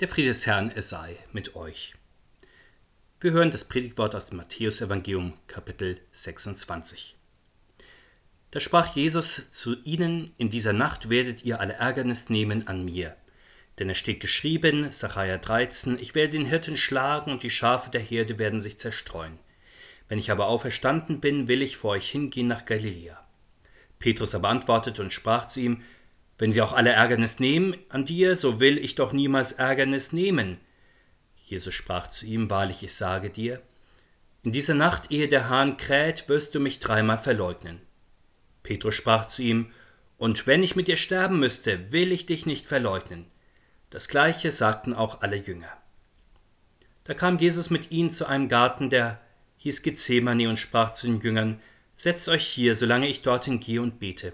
Der Friede des Herrn, es sei mit euch. Wir hören das Predigtwort aus dem Matthäusevangelium, Kapitel 26. Da sprach Jesus zu ihnen: In dieser Nacht werdet ihr alle Ärgernis nehmen an mir. Denn es steht geschrieben, Sacharja 13, ich werde den Hirten schlagen und die Schafe der Herde werden sich zerstreuen. Wenn ich aber auferstanden bin, will ich vor euch hingehen nach Galiläa. Petrus aber antwortete und sprach zu ihm, wenn sie auch alle Ärgernis nehmen an dir, so will ich doch niemals Ärgernis nehmen. Jesus sprach zu ihm, Wahrlich, ich sage dir, in dieser Nacht, ehe der Hahn kräht, wirst du mich dreimal verleugnen. Petrus sprach zu ihm, Und wenn ich mit dir sterben müsste, will ich dich nicht verleugnen. Das gleiche sagten auch alle Jünger. Da kam Jesus mit ihnen zu einem Garten, der hieß Gethsemane, und sprach zu den Jüngern, Setzt euch hier, solange ich dorthin gehe und bete.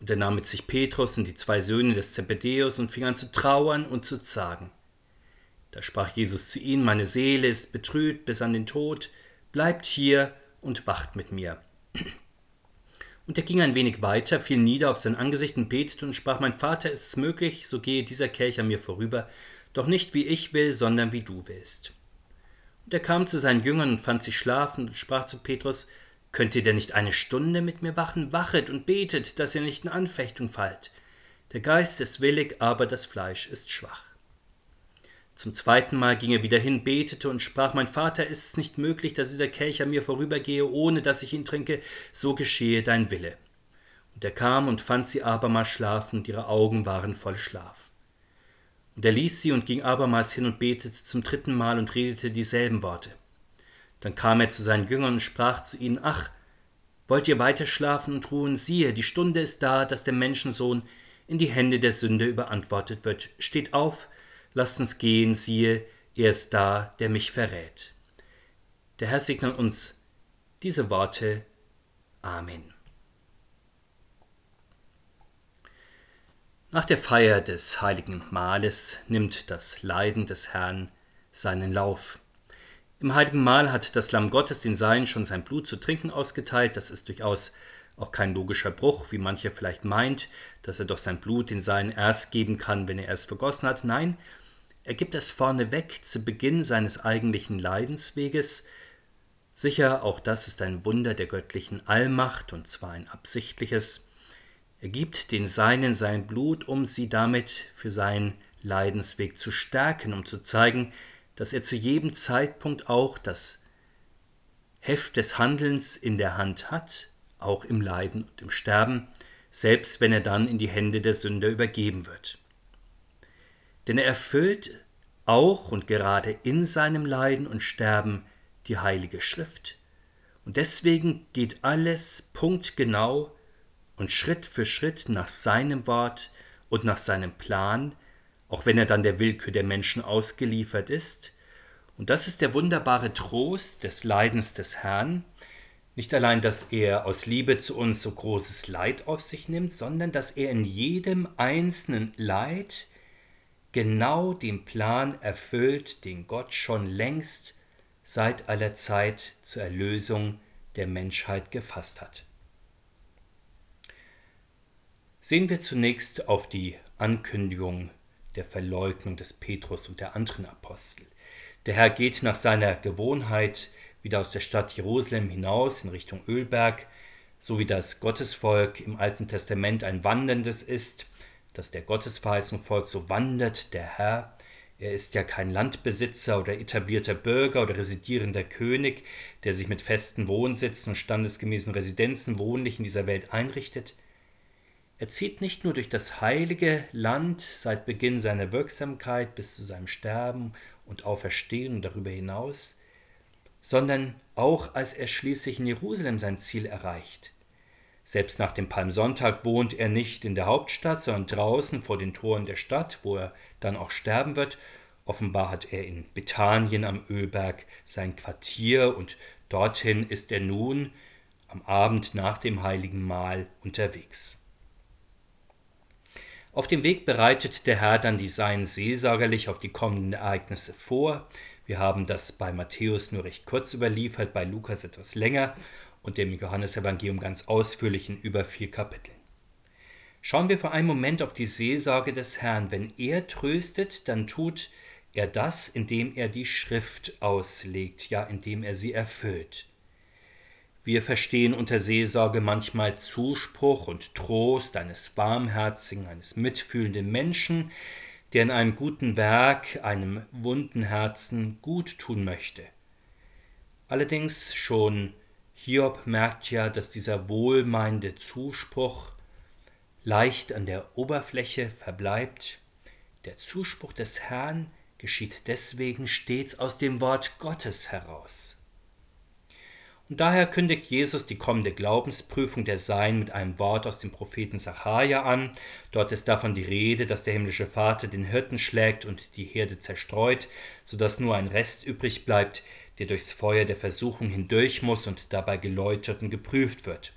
Und er nahm mit sich Petrus und die zwei Söhne des Zebedäus und fing an zu trauern und zu zagen. Da sprach Jesus zu ihnen, meine Seele ist betrübt bis an den Tod, bleibt hier und wacht mit mir. Und er ging ein wenig weiter, fiel nieder auf sein Angesicht und betete und sprach, mein Vater, ist es möglich, so gehe dieser Kelch an mir vorüber, doch nicht wie ich will, sondern wie du willst. Und er kam zu seinen Jüngern und fand sie schlafend und sprach zu Petrus, Könnt ihr denn nicht eine Stunde mit mir wachen? Wachet und betet, dass ihr nicht in Anfechtung fallt. Der Geist ist willig, aber das Fleisch ist schwach. Zum zweiten Mal ging er wieder hin, betete und sprach, Mein Vater, ist es nicht möglich, dass dieser Kelch an mir vorübergehe, ohne dass ich ihn trinke, so geschehe dein Wille. Und er kam und fand sie abermals schlafen, und ihre Augen waren voll Schlaf. Und er ließ sie und ging abermals hin und betete zum dritten Mal und redete dieselben Worte. Dann kam er zu seinen Jüngern und sprach zu ihnen, Ach, wollt ihr weiter schlafen und ruhen? Siehe, die Stunde ist da, dass der Menschensohn in die Hände der Sünde überantwortet wird. Steht auf, lasst uns gehen, siehe, er ist da, der mich verrät. Der Herr segne uns diese Worte. Amen. Nach der Feier des heiligen Mahles nimmt das Leiden des Herrn seinen Lauf. Im heiligen Mahl hat das Lamm Gottes den Seinen schon sein Blut zu trinken ausgeteilt. Das ist durchaus auch kein logischer Bruch, wie mancher vielleicht meint, dass er doch sein Blut den Seinen erst geben kann, wenn er es vergossen hat. Nein, er gibt es vorneweg zu Beginn seines eigentlichen Leidensweges. Sicher, auch das ist ein Wunder der göttlichen Allmacht, und zwar ein absichtliches. Er gibt den Seinen sein Blut, um sie damit für seinen Leidensweg zu stärken, um zu zeigen, dass er zu jedem Zeitpunkt auch das Heft des Handelns in der Hand hat, auch im Leiden und im Sterben, selbst wenn er dann in die Hände der Sünder übergeben wird. Denn er erfüllt auch und gerade in seinem Leiden und Sterben die Heilige Schrift. Und deswegen geht alles punktgenau und Schritt für Schritt nach seinem Wort und nach seinem Plan, auch wenn er dann der Willkür der Menschen ausgeliefert ist. Und das ist der wunderbare Trost des Leidens des Herrn. Nicht allein, dass er aus Liebe zu uns so großes Leid auf sich nimmt, sondern dass er in jedem einzelnen Leid genau den Plan erfüllt, den Gott schon längst seit aller Zeit zur Erlösung der Menschheit gefasst hat. Sehen wir zunächst auf die Ankündigung der Verleugnung des Petrus und der anderen Apostel. Der Herr geht nach seiner Gewohnheit wieder aus der Stadt Jerusalem hinaus in Richtung Ölberg, so wie das Gottesvolk im Alten Testament ein wanderndes ist, dass der Gottesverheißung folgt, so wandert der Herr. Er ist ja kein Landbesitzer oder etablierter Bürger oder residierender König, der sich mit festen Wohnsitzen und standesgemäßen Residenzen wohnlich in dieser Welt einrichtet. Er zieht nicht nur durch das heilige Land seit Beginn seiner Wirksamkeit bis zu seinem Sterben und Auferstehen und darüber hinaus, sondern auch als er schließlich in Jerusalem sein Ziel erreicht. Selbst nach dem Palmsonntag wohnt er nicht in der Hauptstadt, sondern draußen vor den Toren der Stadt, wo er dann auch sterben wird. Offenbar hat er in Bethanien am Ölberg sein Quartier und dorthin ist er nun am Abend nach dem heiligen Mahl unterwegs. Auf dem Weg bereitet der Herr dann die Seinen seelsorgerlich auf die kommenden Ereignisse vor. Wir haben das bei Matthäus nur recht kurz überliefert, bei Lukas etwas länger und dem Johannesevangelium ganz ausführlich in über vier Kapiteln. Schauen wir für einen Moment auf die Seelsorge des Herrn. Wenn er tröstet, dann tut er das, indem er die Schrift auslegt, ja, indem er sie erfüllt. Wir verstehen unter Seelsorge manchmal Zuspruch und Trost eines barmherzigen, eines mitfühlenden Menschen, der in einem guten Werk einem wunden Herzen gut tun möchte. Allerdings schon Hiob merkt ja, dass dieser wohlmeinende Zuspruch leicht an der Oberfläche verbleibt. Der Zuspruch des Herrn geschieht deswegen stets aus dem Wort Gottes heraus. Und daher kündigt Jesus die kommende Glaubensprüfung der Sein mit einem Wort aus dem Propheten Sacharja an. Dort ist davon die Rede, dass der himmlische Vater den Hirten schlägt und die Herde zerstreut, so dass nur ein Rest übrig bleibt, der durchs Feuer der Versuchung hindurch muss und dabei geläutert und geprüft wird.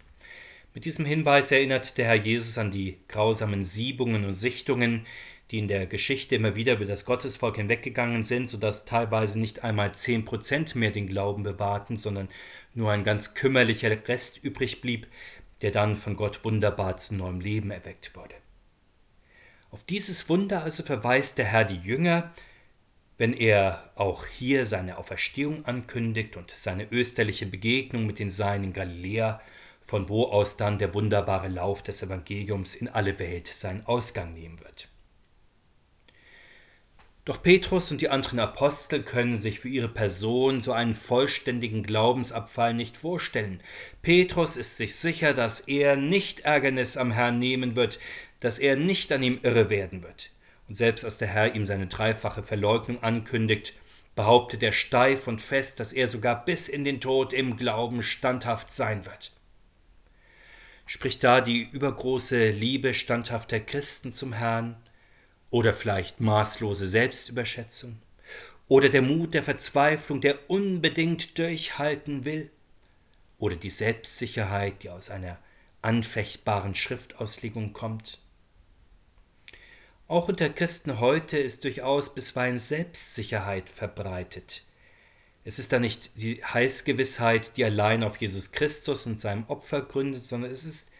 Mit diesem Hinweis erinnert der Herr Jesus an die grausamen Siebungen und Sichtungen, die in der Geschichte immer wieder über das Gottesvolk hinweggegangen sind, sodass teilweise nicht einmal zehn Prozent mehr den Glauben bewahrten, sondern nur ein ganz kümmerlicher Rest übrig blieb, der dann von Gott wunderbar zu neuem Leben erweckt wurde. Auf dieses Wunder also verweist der Herr die Jünger, wenn er auch hier seine Auferstehung ankündigt und seine österliche Begegnung mit den Seinen in Galiläa, von wo aus dann der wunderbare Lauf des Evangeliums in alle Welt seinen Ausgang nehmen wird. Doch Petrus und die anderen Apostel können sich für ihre Person so einen vollständigen Glaubensabfall nicht vorstellen. Petrus ist sich sicher, dass er nicht Ärgernis am Herrn nehmen wird, dass er nicht an ihm irre werden wird. Und selbst als der Herr ihm seine dreifache Verleugnung ankündigt, behauptet er steif und fest, dass er sogar bis in den Tod im Glauben standhaft sein wird. Spricht da die übergroße Liebe standhafter Christen zum Herrn? Oder vielleicht maßlose Selbstüberschätzung? Oder der Mut der Verzweiflung, der unbedingt durchhalten will? Oder die Selbstsicherheit, die aus einer anfechtbaren Schriftauslegung kommt? Auch unter Christen heute ist durchaus bisweilen Selbstsicherheit verbreitet. Es ist da nicht die Heißgewissheit, die allein auf Jesus Christus und seinem Opfer gründet, sondern es ist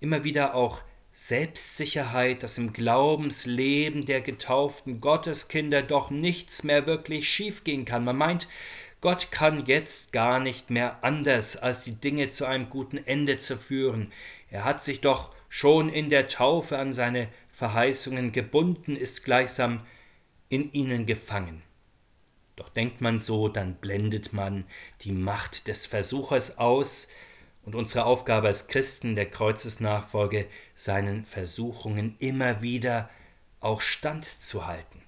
immer wieder auch Selbstsicherheit, dass im Glaubensleben der getauften Gotteskinder doch nichts mehr wirklich schiefgehen kann. Man meint, Gott kann jetzt gar nicht mehr anders, als die Dinge zu einem guten Ende zu führen. Er hat sich doch schon in der Taufe an seine Verheißungen gebunden, ist gleichsam in ihnen gefangen. Doch denkt man so, dann blendet man die Macht des Versuchers aus, und unsere Aufgabe als Christen der Kreuzesnachfolge, seinen Versuchungen immer wieder auch standzuhalten.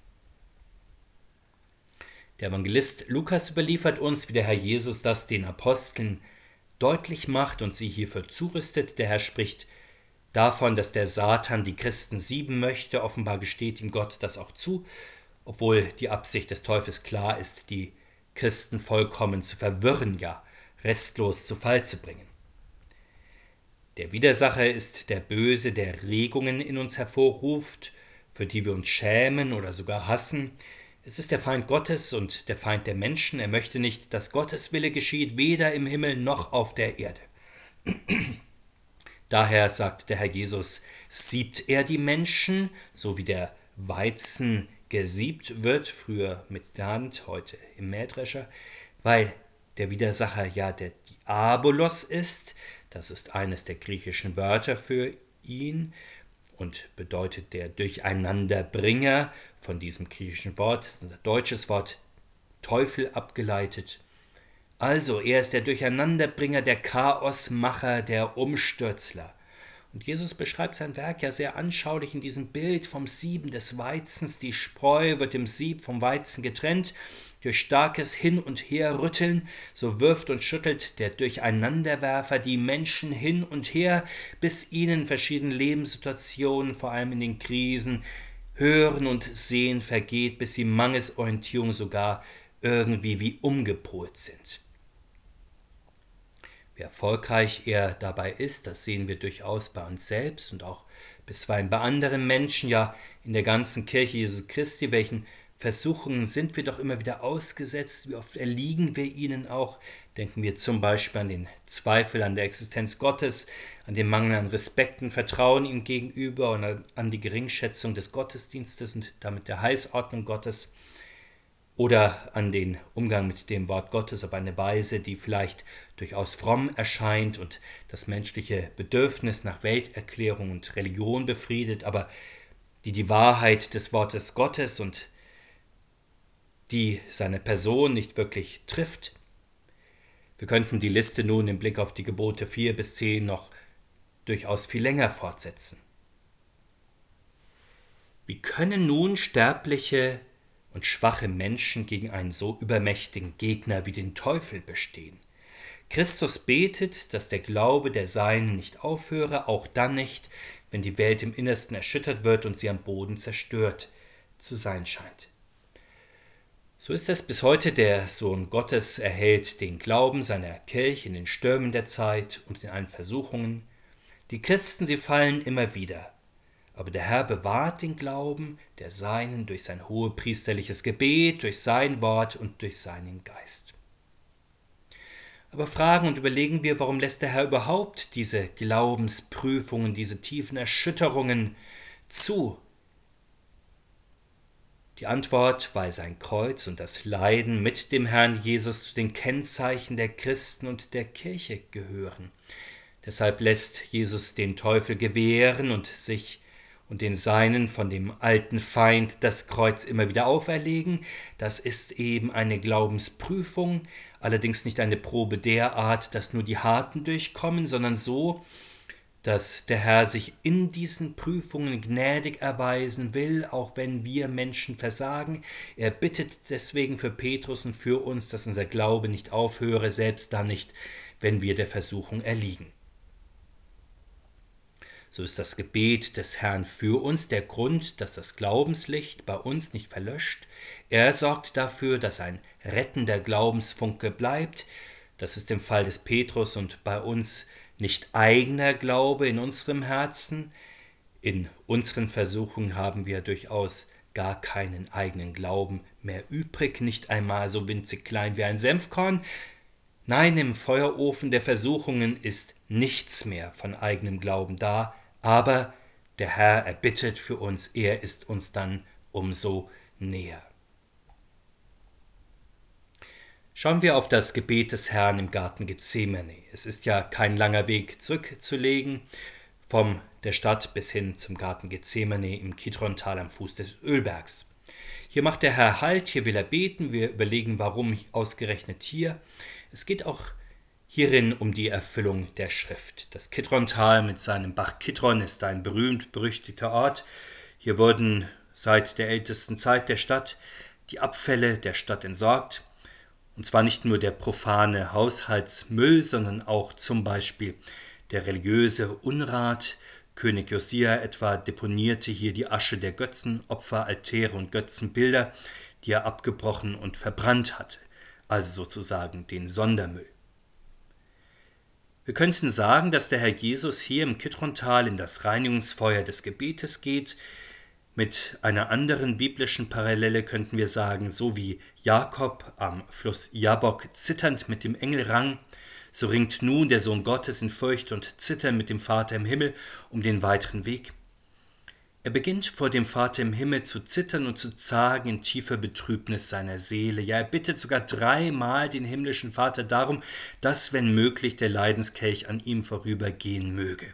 Der Evangelist Lukas überliefert uns, wie der Herr Jesus das den Aposteln deutlich macht und sie hierfür zurüstet. Der Herr spricht davon, dass der Satan die Christen sieben möchte. Offenbar gesteht ihm Gott das auch zu, obwohl die Absicht des Teufels klar ist, die Christen vollkommen zu verwirren, ja restlos zu Fall zu bringen. Der Widersacher ist der Böse, der Regungen in uns hervorruft, für die wir uns schämen oder sogar hassen. Es ist der Feind Gottes und der Feind der Menschen. Er möchte nicht, dass Gottes Wille geschieht, weder im Himmel noch auf der Erde. Daher sagt der Herr Jesus, siebt er die Menschen, so wie der Weizen gesiebt wird, früher mit der Hand, heute im Mähdrescher, weil der Widersacher ja der Diabolos ist, das ist eines der griechischen Wörter für ihn und bedeutet der Durcheinanderbringer von diesem griechischen Wort, das ist ein deutsches Wort, Teufel abgeleitet. Also, er ist der Durcheinanderbringer, der Chaosmacher, der Umstürzler. Und Jesus beschreibt sein Werk ja sehr anschaulich in diesem Bild vom Sieben des Weizens. Die Spreu wird im Sieb vom Weizen getrennt. Durch starkes Hin- und Herrütteln, so wirft und schüttelt der Durcheinanderwerfer die Menschen hin und her, bis ihnen verschiedene Lebenssituationen, vor allem in den Krisen, Hören und Sehen vergeht, bis sie mangels Orientierung sogar irgendwie wie umgepolt sind. Wie erfolgreich er dabei ist, das sehen wir durchaus bei uns selbst und auch bisweilen bei anderen Menschen, ja in der ganzen Kirche Jesu Christi, welchen Versuchungen sind wir doch immer wieder ausgesetzt, wie oft erliegen wir ihnen auch. Denken wir zum Beispiel an den Zweifel an der Existenz Gottes, an den Mangel an Respekt und Vertrauen ihm gegenüber und an die Geringschätzung des Gottesdienstes und damit der Heißordnung Gottes oder an den Umgang mit dem Wort Gottes auf eine Weise, die vielleicht durchaus fromm erscheint und das menschliche Bedürfnis nach Welterklärung und Religion befriedet, aber die die Wahrheit des Wortes Gottes und die seine Person nicht wirklich trifft. Wir könnten die Liste nun im Blick auf die Gebote 4 bis 10 noch durchaus viel länger fortsetzen. Wie können nun sterbliche und schwache Menschen gegen einen so übermächtigen Gegner wie den Teufel bestehen? Christus betet, dass der Glaube der Seinen nicht aufhöre, auch dann nicht, wenn die Welt im Innersten erschüttert wird und sie am Boden zerstört zu sein scheint. So ist es bis heute, der Sohn Gottes erhält den Glauben seiner Kirche in den Stürmen der Zeit und in allen Versuchungen. Die Christen, sie fallen immer wieder. Aber der Herr bewahrt den Glauben der Seinen durch sein hohepriesterliches Gebet, durch sein Wort und durch seinen Geist. Aber fragen und überlegen wir, warum lässt der Herr überhaupt diese Glaubensprüfungen, diese tiefen Erschütterungen zu? Die Antwort, weil sein Kreuz und das Leiden mit dem Herrn Jesus zu den Kennzeichen der Christen und der Kirche gehören. Deshalb lässt Jesus den Teufel gewähren und sich und den Seinen von dem alten Feind das Kreuz immer wieder auferlegen. Das ist eben eine Glaubensprüfung, allerdings nicht eine Probe der Art, dass nur die Harten durchkommen, sondern so, dass der Herr sich in diesen Prüfungen gnädig erweisen will, auch wenn wir Menschen versagen. Er bittet deswegen für Petrus und für uns, dass unser Glaube nicht aufhöre, selbst dann nicht, wenn wir der Versuchung erliegen. So ist das Gebet des Herrn für uns der Grund, dass das Glaubenslicht bei uns nicht verlöscht. Er sorgt dafür, dass ein rettender Glaubensfunke bleibt. Das ist im Fall des Petrus und bei uns nicht eigener Glaube in unserem Herzen. In unseren Versuchungen haben wir durchaus gar keinen eigenen Glauben mehr übrig, nicht einmal so winzig klein wie ein Senfkorn. Nein, im Feuerofen der Versuchungen ist nichts mehr von eigenem Glauben da, aber der Herr erbittet für uns, er ist uns dann umso näher. Schauen wir auf das Gebet des Herrn im Garten Gethsemane. Es ist ja kein langer Weg zurückzulegen vom der Stadt bis hin zum Garten Gethsemane im Kidrontal am Fuß des Ölbergs. Hier macht der Herr Halt, hier will er beten, wir überlegen, warum ausgerechnet hier. Es geht auch hierin um die Erfüllung der Schrift. Das Kidrontal mit seinem Bach Kidron ist ein berühmt-berüchtigter Ort. Hier wurden seit der ältesten Zeit der Stadt die Abfälle der Stadt entsorgt. Und zwar nicht nur der profane Haushaltsmüll, sondern auch zum Beispiel der religiöse Unrat. König Josia etwa deponierte hier die Asche der Götzenopfer, Altäre und Götzenbilder, die er abgebrochen und verbrannt hatte, also sozusagen den Sondermüll. Wir könnten sagen, dass der Herr Jesus hier im Kidrontal in das Reinigungsfeuer des Gebetes geht. Mit einer anderen biblischen Parallele könnten wir sagen, so wie Jakob am Fluss Jabok zitternd mit dem Engel rang, so ringt nun der Sohn Gottes in Furcht und Zittern mit dem Vater im Himmel um den weiteren Weg. Er beginnt vor dem Vater im Himmel zu zittern und zu zagen in tiefer Betrübnis seiner Seele. Ja, er bittet sogar dreimal den himmlischen Vater darum, dass, wenn möglich, der Leidenskelch an ihm vorübergehen möge.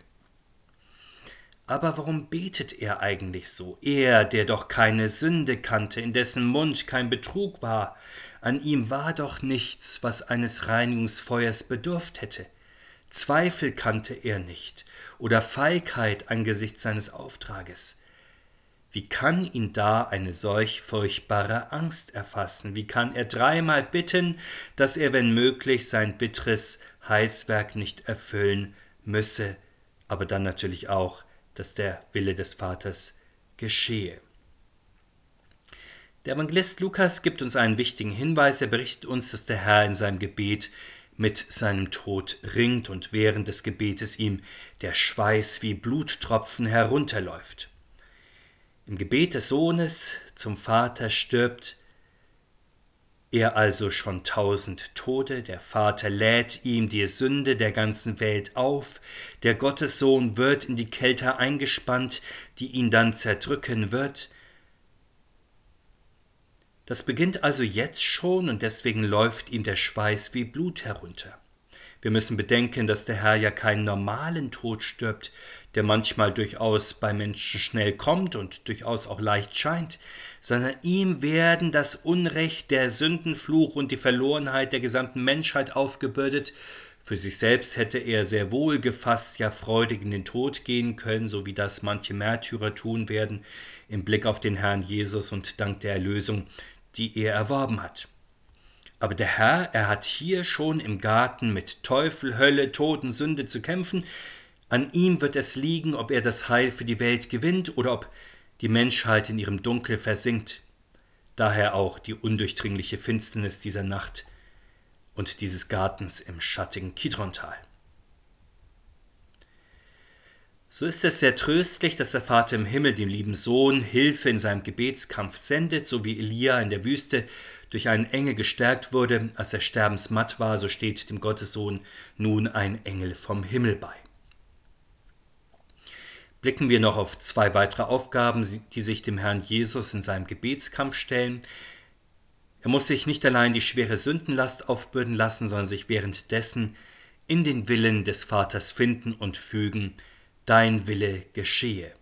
Aber warum betet er eigentlich so? Er, der doch keine Sünde kannte, in dessen Mund kein Betrug war, an ihm war doch nichts, was eines Reinigungsfeuers bedurft hätte. Zweifel kannte er nicht oder Feigheit angesichts seines Auftrages. Wie kann ihn da eine solch furchtbare Angst erfassen? Wie kann er dreimal bitten, dass er, wenn möglich, sein bitteres Heißwerk nicht erfüllen müsse, aber dann natürlich auch, dass der Wille des Vaters geschehe? Der Evangelist Lukas gibt uns einen wichtigen Hinweis. Er berichtet uns, dass der Herr in seinem Gebet mit seinem Tod ringt und während des Gebetes ihm der Schweiß wie Bluttropfen herunterläuft. Im Gebet des Sohnes zum Vater stirbt er also schon tausend Tode, der Vater lädt ihm die Sünde der ganzen Welt auf, der Gottessohn wird in die Kälte eingespannt, die ihn dann zerdrücken wird. Das beginnt also jetzt schon und deswegen läuft ihm der Schweiß wie Blut herunter. Wir müssen bedenken, dass der Herr ja keinen normalen Tod stirbt, der manchmal durchaus bei Menschen schnell kommt und durchaus auch leicht scheint, sondern ihm werden das Unrecht, der Sündenfluch und die Verlorenheit der gesamten Menschheit aufgebürdet. Für sich selbst hätte er sehr wohl gefasst, ja freudig in den Tod gehen können, so wie das manche Märtyrer tun werden, im Blick auf den Herrn Jesus und dank der Erlösung, die er erworben hat. Aber der Herr, er hat hier schon im Garten mit Teufel, Hölle, Toten, Sünde zu kämpfen. An ihm wird es liegen, ob er das Heil für die Welt gewinnt oder ob die Menschheit in ihrem Dunkel versinkt. Daher auch die undurchdringliche Finsternis dieser Nacht und dieses Gartens im schattigen Kidrontal. So ist es sehr tröstlich, dass der Vater im Himmel dem lieben Sohn Hilfe in seinem Gebetskampf sendet, so wie Elia in der Wüste durch einen Engel gestärkt wurde, als er sterbensmatt war, so steht dem Gottessohn nun ein Engel vom Himmel bei. Blicken wir noch auf zwei weitere Aufgaben, die sich dem Herrn Jesus in seinem Gebetskampf stellen. Er muss sich nicht allein die schwere Sündenlast aufbürden lassen, sondern sich währenddessen in den Willen des Vaters finden und fügen, dein Wille geschehe.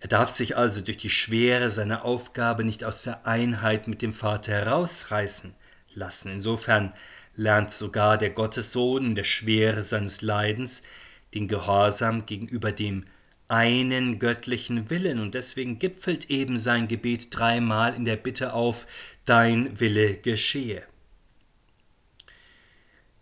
Er darf sich also durch die Schwere seiner Aufgabe nicht aus der Einheit mit dem Vater herausreißen lassen. Insofern lernt sogar der Gottessohn in der Schwere seines Leidens den Gehorsam gegenüber dem einen göttlichen Willen und deswegen gipfelt eben sein Gebet dreimal in der Bitte auf, dein Wille geschehe.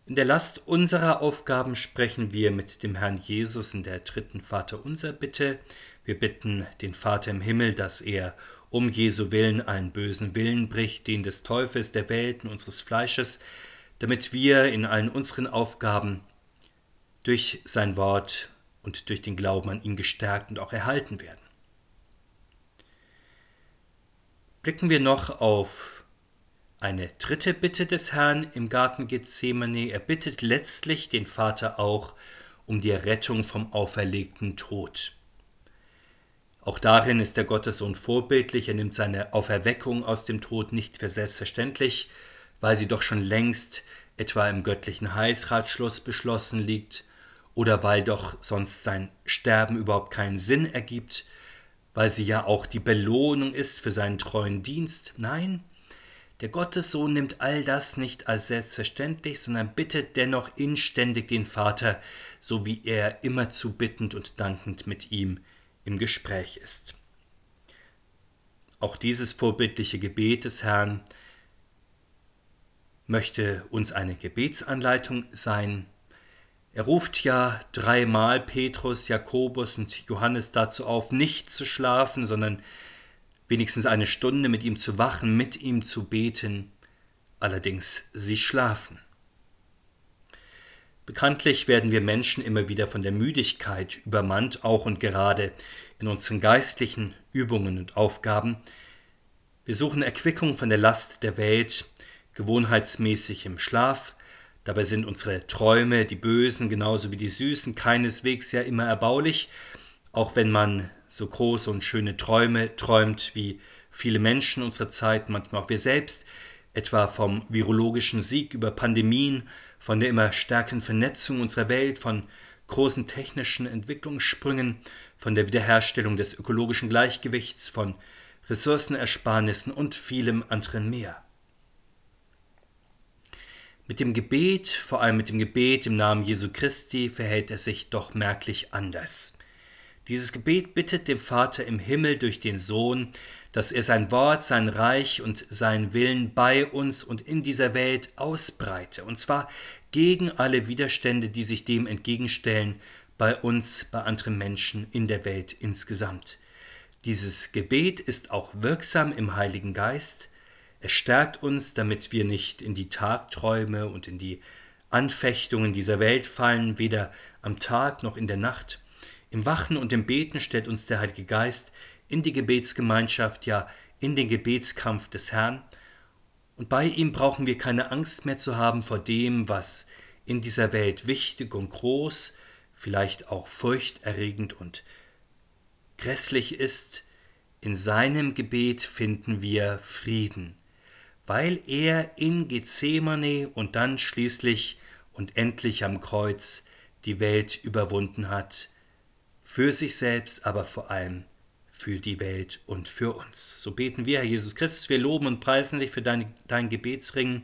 In der Last unserer Aufgaben sprechen wir mit dem Herrn Jesus in der dritten Vaterunser Bitte. Wir bitten den Vater im Himmel, dass er um Jesu Willen allen bösen Willen bricht, den des Teufels, der Welt und unseres Fleisches, damit wir in allen unseren Aufgaben durch sein Wort und durch den Glauben an ihn gestärkt und auch erhalten werden. Blicken wir noch auf eine dritte Bitte des Herrn im Garten Gethsemane. Er bittet letztlich den Vater auch um die Errettung vom auferlegten Tod. Auch darin ist der Gottessohn vorbildlich. Er nimmt seine Auferweckung aus dem Tod nicht für selbstverständlich, weil sie doch schon längst etwa im göttlichen Heilsratschluss beschlossen liegt oder weil doch sonst sein Sterben überhaupt keinen Sinn ergibt, weil sie ja auch die Belohnung ist für seinen treuen Dienst. Nein, der Gottessohn nimmt all das nicht als selbstverständlich, sondern bittet dennoch inständig den Vater, so wie er immerzu bittend und dankend mit ihm im Gespräch ist. Auch dieses vorbildliche Gebet des Herrn möchte uns eine Gebetsanleitung sein. Er ruft ja dreimal Petrus, Jakobus und Johannes dazu auf, nicht zu schlafen, sondern wenigstens eine Stunde mit ihm zu wachen, mit ihm zu beten, allerdings sie schlafen. Bekanntlich werden wir Menschen immer wieder von der Müdigkeit übermannt, auch und gerade in unseren geistlichen Übungen und Aufgaben. Wir suchen Erquickung von der Last der Welt, gewohnheitsmäßig im Schlaf, dabei sind unsere Träume, die bösen genauso wie die süßen, keineswegs ja immer erbaulich, auch wenn man so große und schöne Träume träumt wie viele Menschen unserer Zeit, manchmal auch wir selbst, etwa vom virologischen Sieg über Pandemien, von der immer stärkeren Vernetzung unserer Welt, von großen technischen Entwicklungssprüngen, von der Wiederherstellung des ökologischen Gleichgewichts, von Ressourcenersparnissen und vielem anderen mehr. Mit dem Gebet, vor allem mit dem Gebet im Namen Jesu Christi, verhält es sich doch merklich anders. Dieses Gebet bittet dem Vater im Himmel durch den Sohn, dass er sein Wort, sein Reich und seinen Willen bei uns und in dieser Welt ausbreite, und zwar gegen alle Widerstände, die sich dem entgegenstellen, bei uns, bei anderen Menschen in der Welt insgesamt. Dieses Gebet ist auch wirksam im Heiligen Geist. Es stärkt uns, damit wir nicht in die Tagträume und in die Anfechtungen dieser Welt fallen, weder am Tag noch in der Nacht. Im Wachen und im Beten stellt uns der Heilige Geist in die Gebetsgemeinschaft, ja in den Gebetskampf des Herrn. Und bei ihm brauchen wir keine Angst mehr zu haben vor dem, was in dieser Welt wichtig und groß, vielleicht auch furchterregend und grässlich ist. In seinem Gebet finden wir Frieden, weil er in Gethsemane und dann schließlich und endlich am Kreuz die Welt überwunden hat, für sich selbst, aber vor allem für die Welt und für uns. So beten wir, Herr Jesus Christus, wir loben und preisen dich für dein, dein Gebetsring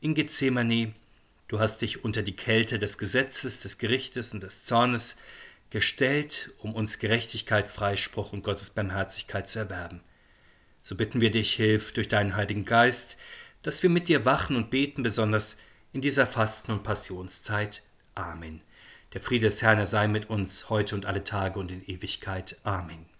in Gethsemane. Du hast dich unter die Kälte des Gesetzes, des Gerichtes und des Zornes gestellt, um uns Gerechtigkeit, Freispruch und Gottes Barmherzigkeit zu erwerben. So bitten wir dich, hilf durch deinen Heiligen Geist, dass wir mit dir wachen und beten, besonders in dieser Fasten- und Passionszeit. Amen. Der Friede des Herrn sei mit uns heute und alle Tage und in Ewigkeit. Amen.